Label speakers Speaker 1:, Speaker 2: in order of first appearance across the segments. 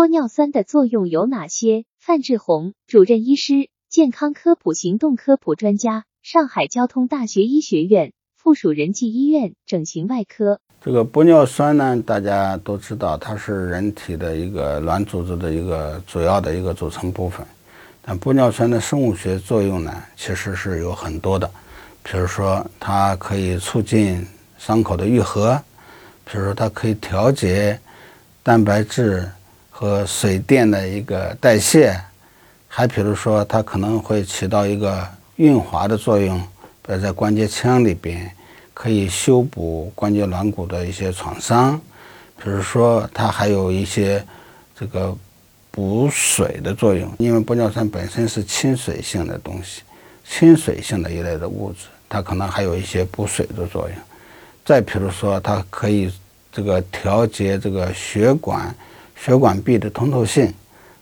Speaker 1: 玻尿酸的作用有哪些？范志红，主任医师，健康科普行动科普专家，上海交通大学医学院附属仁济医院整形外科。
Speaker 2: 这个玻尿酸呢，大家都知道，它是人体的一个软组织的一个主要的一个组成部分。但玻尿酸的生物学作用呢，其实是有很多的。比如说，它可以促进伤口的愈合；比如说，它可以调节蛋白质和水电的一个代谢；还比如说，它可能会起到一个润滑的作用，比如在关节腔里边。可以修补关节软骨的一些创伤，比如说它还有一些这个补水的作用，因为玻尿酸本身是亲水性的东西，亲水性的一类的物质，它可能还有一些补水的作用。再比如说，它可以这个调节这个血管血管壁的通透性，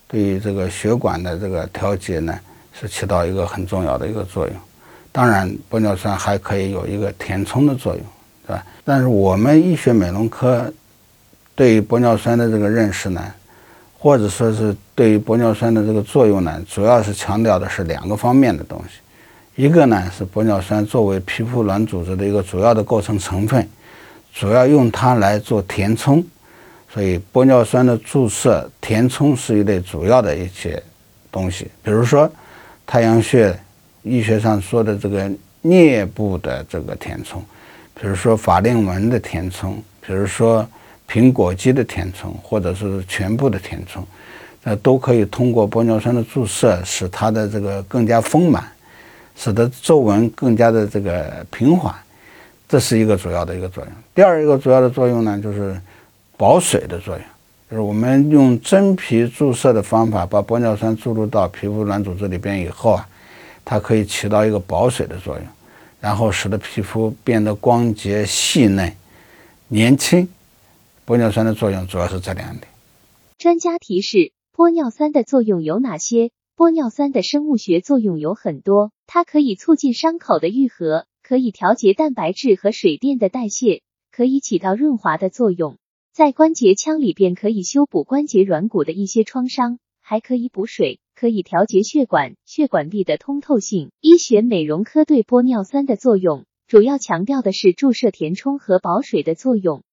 Speaker 2: 对于这个血管的这个调节呢，是起到一个很重要的一个作用。当然，玻尿酸还可以有一个填充的作用，对吧？但是我们医学美容科对于玻尿酸的这个认识呢，或者说是对于玻尿酸的这个作用呢，主要是强调的是两个方面的东西。一个呢是玻尿酸作为皮肤软组织的一个主要的构成成分，主要用它来做填充，所以玻尿酸的注射填充是一类主要的一些东西，比如说太阳穴。医学上说的这个颞部的这个填充，比如说法令纹的填充，比如说苹果肌的填充，或者是全部的填充，那都可以通过玻尿酸的注射，使它的这个更加丰满，使得皱纹更加的这个平缓，这是一个主要的一个作用。第二一个主要的作用呢，就是保水的作用，就是我们用真皮注射的方法，把玻尿酸注入到皮肤软组织里边以后啊。它可以起到一个保水的作用，然后使得皮肤变得光洁细嫩、年轻。玻尿酸的作用主要是这两点。
Speaker 1: 专家提示：玻尿酸的作用有哪些？玻尿酸的生物学作用有很多，它可以促进伤口的愈合，可以调节蛋白质和水电的代谢，可以起到润滑的作用，在关节腔里边可以修补关节软骨的一些创伤，还可以补水。可以调节血管血管壁的通透性。医学美容科对玻尿酸的作用，主要强调的是注射填充和保水的作用。